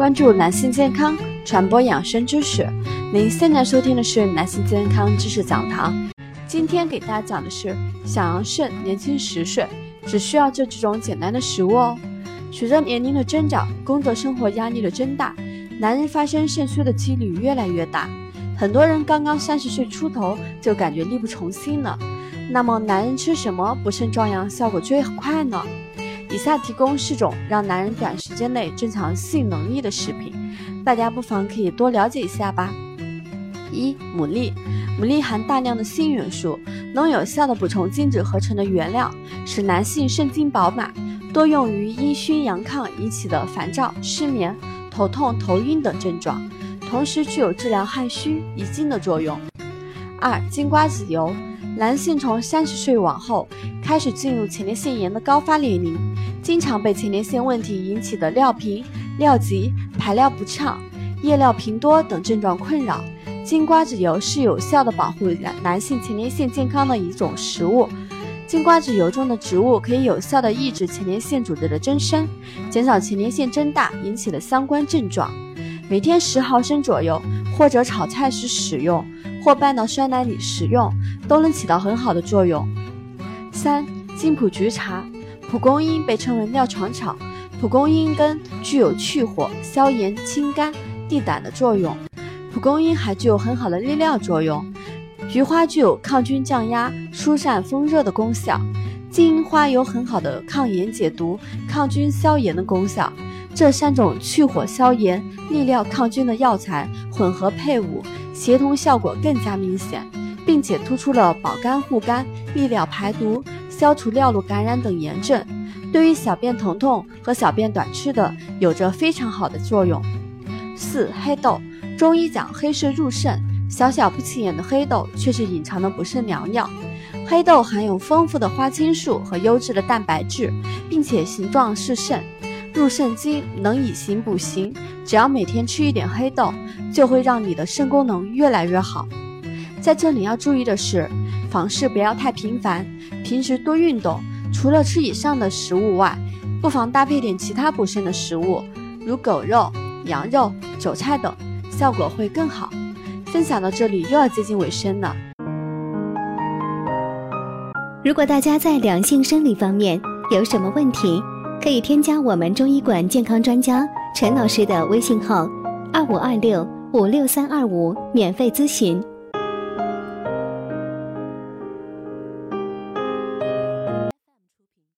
关注男性健康，传播养生知识。您现在收听的是男性健康知识讲堂。今天给大家讲的是，想要肾年轻十岁，只需要这几种简单的食物哦。随着年龄的增长，工作生活压力的增大，男人发生肾虚的几率越来越大。很多人刚刚三十岁出头就感觉力不从心了。那么，男人吃什么补肾壮阳效果最快呢？以下提供四种让男人短时间内增强性能力的食品，大家不妨可以多了解一下吧。一、牡蛎，牡蛎含大量的锌元素，能有效的补充精子合成的原料，使男性肾精饱满，多用于阴虚阳亢引起的烦躁、失眠、头痛、头晕等症状，同时具有治疗汗虚、遗精的作用。二、金瓜子油。男性从三十岁往后开始进入前列腺炎的高发年龄，经常被前列腺问题引起的尿频、尿急、排尿不畅、夜尿频多等症状困扰。金瓜子油是有效的保护男男性前列腺健康的一种食物。金瓜子油中的植物可以有效的抑制前列腺组织的增生，减少前列腺增大引起的相关症状。每天十毫升左右，或者炒菜时使用。或拌到酸奶里食用，都能起到很好的作用。三、金蒲菊茶，蒲公英被称为尿床草，蒲公英根具有去火、消炎、清肝、利胆的作用。蒲公英还具有很好的利尿作用。菊花具有抗菌降压、疏散风热的功效。金银花有很好的抗炎解毒、抗菌消炎的功效。这三种去火消炎、利尿抗菌的药材混合配伍。协同效果更加明显，并且突出了保肝护肝、利尿排毒、消除尿路感染等炎症，对于小便疼痛和小便短赤的有着非常好的作用。四、黑豆，中医讲黑色入肾，小小不起眼的黑豆却是隐藏的补肾良药。黑豆含有丰富的花青素和优质的蛋白质，并且形状是肾。入肾经能以形补形，只要每天吃一点黑豆，就会让你的肾功能越来越好。在这里要注意的是，房事不要太频繁，平时多运动。除了吃以上的食物外，不妨搭配点其他补肾的食物，如狗肉、羊肉、韭菜等，效果会更好。分享到这里又要接近尾声了。如果大家在两性生理方面有什么问题，可以添加我们中医馆健康专家陈老师的微信号：二五二六五六三二五，免费咨询。